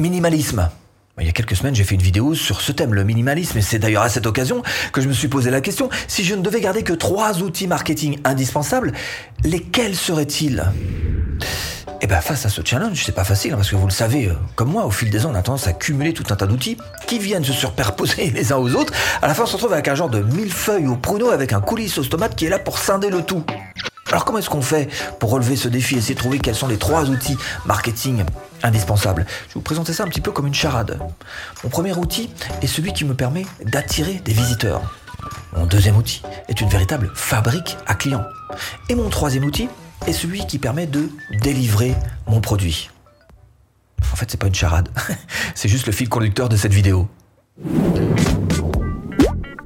Minimalisme. Il y a quelques semaines, j'ai fait une vidéo sur ce thème, le minimalisme, et c'est d'ailleurs à cette occasion que je me suis posé la question, si je ne devais garder que trois outils marketing indispensables, lesquels seraient-ils? Et eh bien face à ce challenge, c'est pas facile, hein, parce que vous le savez, euh, comme moi, au fil des ans, on a tendance à cumuler tout un tas d'outils qui viennent se superposer les uns aux autres. À la fin, on se retrouve avec un genre de millefeuille au pruneau avec un coulis sauce tomate qui est là pour scinder le tout. Alors comment est-ce qu'on fait pour relever ce défi et essayer de trouver quels sont les trois outils marketing indispensables Je vais vous présenter ça un petit peu comme une charade. Mon premier outil est celui qui me permet d'attirer des visiteurs. Mon deuxième outil est une véritable fabrique à clients. Et mon troisième outil est celui qui permet de délivrer mon produit. En fait, c'est pas une charade, c'est juste le fil conducteur de cette vidéo.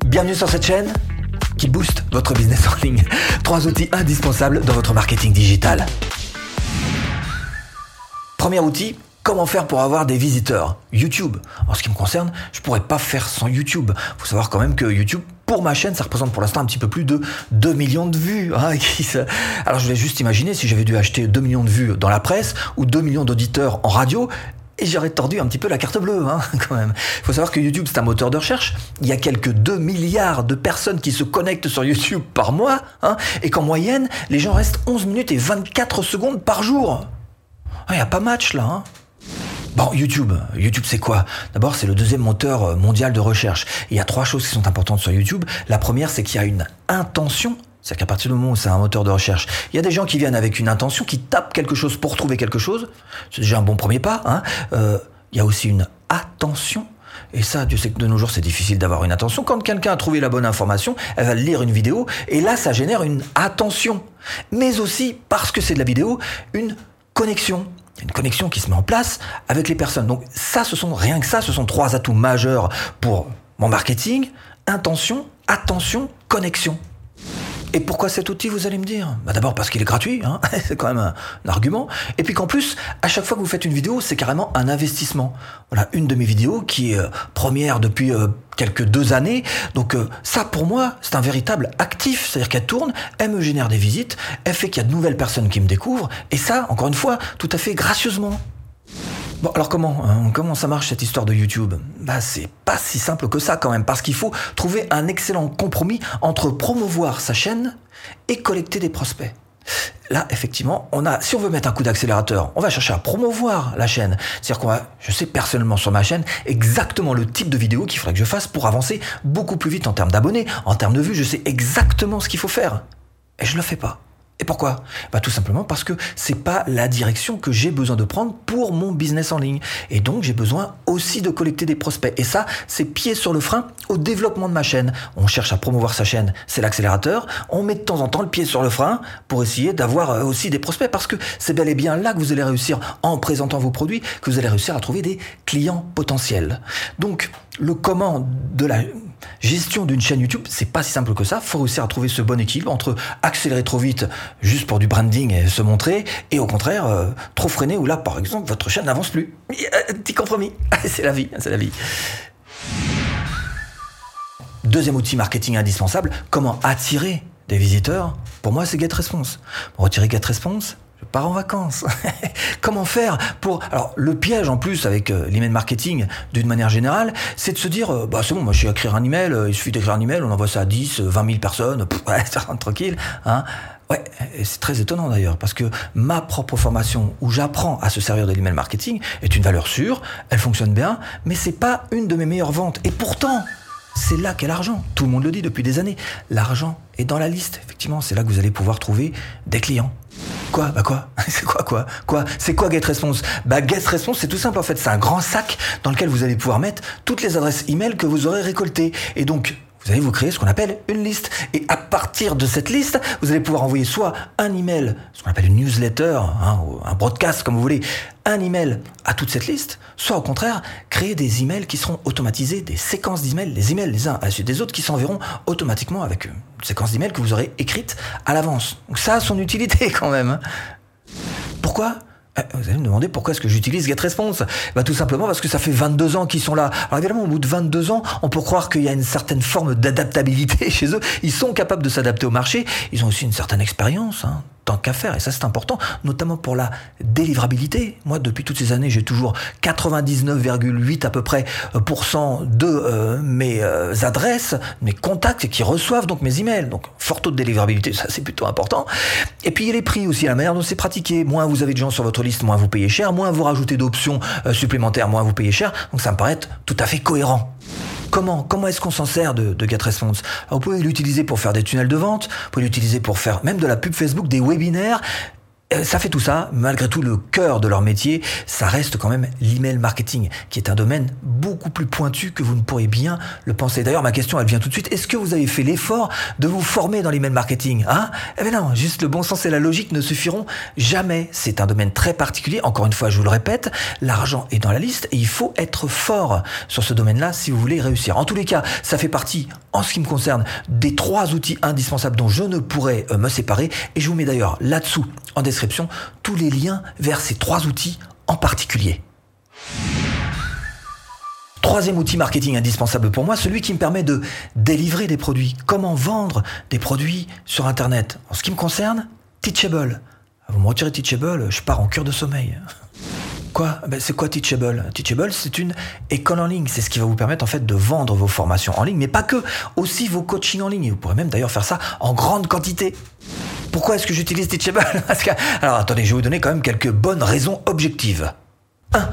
Bienvenue sur cette chaîne qui booste votre business en ligne. Trois outils indispensables dans votre marketing digital. Premier outil, Comment faire pour avoir des visiteurs YouTube. En ce qui me concerne, je pourrais pas faire sans YouTube. Faut savoir quand même que YouTube, pour ma chaîne, ça représente pour l'instant un petit peu plus de 2 millions de vues. Hein, Alors je vais juste imaginer si j'avais dû acheter 2 millions de vues dans la presse ou 2 millions d'auditeurs en radio. Et j'aurais tordu un petit peu la carte bleue, hein, quand même. Il faut savoir que YouTube, c'est un moteur de recherche. Il y a quelques 2 milliards de personnes qui se connectent sur YouTube par mois, hein, et qu'en moyenne, les gens restent 11 minutes et 24 secondes par jour. Il n'y a pas match là. Hein. Bon, YouTube. YouTube, c'est quoi? D'abord, c'est le deuxième moteur euh, mondial de recherche. il y a trois choses qui sont importantes sur YouTube. La première, c'est qu'il y a une intention c'est qu'à partir du moment où c'est un moteur de recherche, il y a des gens qui viennent avec une intention, qui tapent quelque chose pour trouver quelque chose. C'est déjà un bon premier pas. Hein. Euh, il y a aussi une attention. Et ça, Dieu sait que de nos jours, c'est difficile d'avoir une attention. Quand quelqu'un a trouvé la bonne information, elle va lire une vidéo, et là, ça génère une attention. Mais aussi, parce que c'est de la vidéo, une connexion. Une connexion qui se met en place avec les personnes. Donc ça, ce sont rien que ça, ce sont trois atouts majeurs pour mon marketing. Intention, attention, connexion. Et pourquoi cet outil, vous allez me dire? Bah D'abord parce qu'il est gratuit, hein c'est quand même un, argument. Et puis qu'en plus, à chaque fois que vous faites une vidéo, c'est carrément un investissement. Voilà, une de mes vidéos qui est euh, première depuis euh, quelques deux années. Donc euh, ça, pour moi, c'est un véritable actif. C'est-à-dire qu'elle tourne, elle me génère des visites, elle fait qu'il y a de nouvelles personnes qui me découvrent. Et ça, encore une fois, tout à fait gracieusement. Alors comment, hein, comment ça marche cette histoire de YouTube? Bah, c'est pas si simple que ça quand même, parce qu'il faut trouver un excellent compromis entre promouvoir sa chaîne et collecter des prospects. Là, effectivement, on a, si on veut mettre un coup d'accélérateur, on va chercher à promouvoir la chaîne. C'est-à-dire qu'on va, je sais personnellement sur ma chaîne exactement le type de vidéo qu'il faudrait que je fasse pour avancer beaucoup plus vite en termes d'abonnés, en termes de vues. Je sais exactement ce qu'il faut faire. Et je le fais pas. Et pourquoi? Bah Tout simplement parce que c'est pas la direction que j'ai besoin de prendre pour mon business en ligne. Et donc j'ai besoin aussi de collecter des prospects. Et ça, c'est pied sur le frein au développement de ma chaîne. On cherche à promouvoir sa chaîne, c'est l'accélérateur. On met de temps en temps le pied sur le frein pour essayer d'avoir euh, aussi des prospects parce que c'est bel et bien là que vous allez réussir en présentant vos produits, que vous allez réussir à trouver des clients potentiels. Donc le comment de la gestion d'une chaîne YouTube, c'est pas si simple que ça. Faut réussir à trouver ce bon équilibre entre accélérer trop vite juste pour du branding et se montrer, et au contraire euh, trop freiner où là, par exemple, votre chaîne n'avance plus. Petit compromis. c'est la vie, c'est la vie. Deuxième outil marketing indispensable, comment attirer des visiteurs Pour moi, c'est GetResponse. Retirer GetResponse, pars en vacances. Comment faire pour... Alors, le piège en plus avec euh, l'email marketing, d'une manière générale, c'est de se dire, euh, bah c'est bon, moi je suis à écrire un email, euh, il suffit d'écrire un email, on envoie ça à 10, 20 000 personnes, ouais, ça rentre tranquille. Hein. Ouais, c'est très étonnant d'ailleurs, parce que ma propre formation où j'apprends à se servir de l'email marketing est une valeur sûre, elle fonctionne bien, mais c'est pas une de mes meilleures ventes. Et pourtant, c'est là qu'est l'argent. Tout le monde le dit depuis des années. L'argent est dans la liste. Effectivement, c'est là que vous allez pouvoir trouver des clients. Quoi? Bah quoi? C'est quoi quoi? Quoi? C'est quoi GetResponse Bah GetResponse, c'est tout simple en fait. C'est un grand sac dans lequel vous allez pouvoir mettre toutes les adresses email que vous aurez récoltées. Et donc, vous allez vous créer ce qu'on appelle une liste. Et à partir de cette liste, vous allez pouvoir envoyer soit un email, ce qu'on appelle une newsletter, hein, un broadcast comme vous voulez, un email à toute cette liste, soit au contraire, créer des emails qui seront automatisés, des séquences d'emails, les emails les uns à la suite des autres qui s'enverront automatiquement avec une séquence d'emails que vous aurez écrite à l'avance. Donc ça a son utilité quand même. Hein. Pourquoi? Vous allez me demander pourquoi est-ce que j'utilise GetResponse? Bah, Tout simplement parce que ça fait 22 ans qu'ils sont là. Alors évidemment, au bout de 22 ans, on peut croire qu'il y a une certaine forme d'adaptabilité chez eux. Ils sont capables de s'adapter au marché. Ils ont aussi une certaine expérience. Hein. Tant qu'à faire, et ça c'est important, notamment pour la délivrabilité. Moi, depuis toutes ces années, j'ai toujours 99,8 à peu près euh, de euh, mes euh, adresses, mes contacts qui reçoivent donc mes emails. Donc, fort taux de délivrabilité, ça c'est plutôt important. Et puis, il y a les prix aussi, la manière dont c'est pratiqué. Moins vous avez de gens sur votre liste, moins vous payez cher. Moins vous rajoutez d'options supplémentaires, moins vous payez cher. Donc, ça me paraît tout à fait cohérent. Comment Comment est-ce qu'on s'en sert de, de GetResponse Vous pouvez l'utiliser pour faire des tunnels de vente, vous pouvez l'utiliser pour faire même de la pub Facebook, des webinaires, ça fait tout ça, malgré tout le cœur de leur métier, ça reste quand même l'email marketing, qui est un domaine beaucoup plus pointu que vous ne pourriez bien le penser. D'ailleurs, ma question, elle vient tout de suite. Est-ce que vous avez fait l'effort de vous former dans l'email marketing hein? Eh bien non, juste le bon sens et la logique ne suffiront jamais. C'est un domaine très particulier. Encore une fois, je vous le répète, l'argent est dans la liste et il faut être fort sur ce domaine-là si vous voulez réussir. En tous les cas, ça fait partie, en ce qui me concerne, des trois outils indispensables dont je ne pourrais euh, me séparer. Et je vous mets d'ailleurs là-dessous, en description, tous les liens vers ces trois outils en particulier. Troisième outil marketing indispensable pour moi, celui qui me permet de délivrer des produits. Comment vendre des produits sur Internet? En ce qui me concerne, Teachable. Vous me retirez Teachable, je pars en cure de sommeil. Quoi? Ben, C'est quoi Teachable? Teachable, c'est une école en ligne. C'est ce qui va vous permettre en fait de vendre vos formations en ligne, mais pas que, aussi vos coachings en ligne. Vous pourrez même d'ailleurs faire ça en grande quantité. Pourquoi est-ce que j'utilise Teachable alors attendez, je vais vous donner quand même quelques bonnes raisons objectives. 1.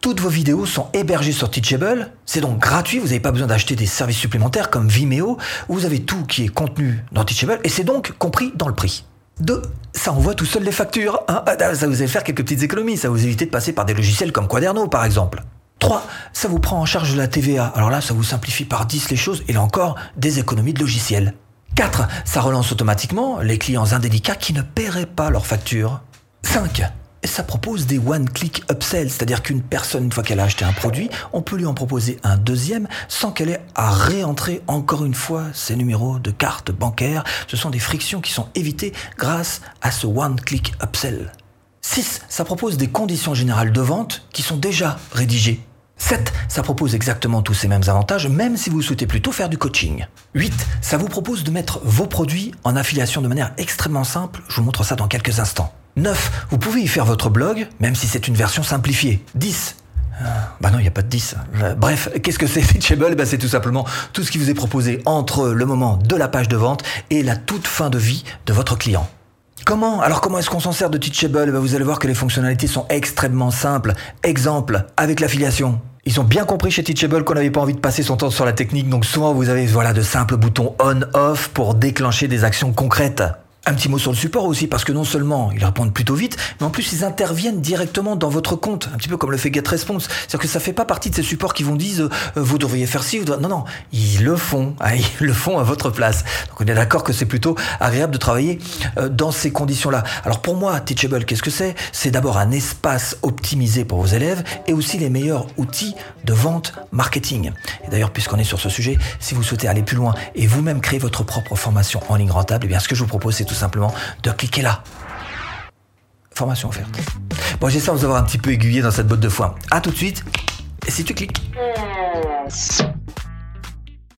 Toutes vos vidéos sont hébergées sur Teachable. C'est donc gratuit, vous n'avez pas besoin d'acheter des services supplémentaires comme Vimeo. Vous avez tout qui est contenu dans Teachable et c'est donc compris dans le prix. 2. Ça envoie tout seul les factures. Hein. Ah, ça vous fait faire quelques petites économies. Ça vous évite de passer par des logiciels comme Quaderno par exemple. 3. Ça vous prend en charge la TVA. Alors là, ça vous simplifie par 10 les choses et là encore, des économies de logiciels. 4. Ça relance automatiquement les clients indélicats qui ne paieraient pas leurs factures. 5. Ça propose des one-click upsells, c'est-à-dire qu'une personne, une fois qu'elle a acheté un produit, on peut lui en proposer un deuxième sans qu'elle ait à réentrer encore une fois ses numéros de carte bancaire. Ce sont des frictions qui sont évitées grâce à ce one-click upsell. 6. Ça propose des conditions générales de vente qui sont déjà rédigées 7. Ça propose exactement tous ces mêmes avantages, même si vous souhaitez plutôt faire du coaching. 8. Ça vous propose de mettre vos produits en affiliation de manière extrêmement simple. Je vous montre ça dans quelques instants. 9. Vous pouvez y faire votre blog, même si c'est une version simplifiée. 10. Ah, bah non, il n'y a pas de 10. Bref, qu'est-ce que c'est Teachable bah C'est tout simplement tout ce qui vous est proposé entre le moment de la page de vente et la toute fin de vie de votre client. Comment? Alors comment est-ce qu'on s'en sert de Teachable? Bah Vous allez voir que les fonctionnalités sont extrêmement simples. Exemple, avec l'affiliation. Ils ont bien compris chez Teachable qu'on n'avait pas envie de passer son temps sur la technique, donc souvent vous avez voilà de simples boutons on/off pour déclencher des actions concrètes. Un petit mot sur le support aussi, parce que non seulement ils répondent plutôt vite, mais en plus ils interviennent directement dans votre compte, un petit peu comme le fait GetResponse. C'est-à-dire que ça fait pas partie de ces supports qui vous disent euh, vous devriez faire ci, non, non, ils le font, hein, ils le font à votre place. Donc on est d'accord que c'est plutôt agréable de travailler euh, dans ces conditions-là. Alors pour moi, Teachable, qu'est-ce que c'est? C'est d'abord un espace optimisé pour vos élèves et aussi les meilleurs outils de vente marketing. Et d'ailleurs, puisqu'on est sur ce sujet, si vous souhaitez aller plus loin et vous-même créer votre propre formation en ligne rentable, eh bien ce que je vous propose, c'est tout simplement de cliquer là. Formation offerte. Bon, j'espère vous avoir un petit peu aiguillé dans cette botte de foin. À tout de suite. Et si tu cliques.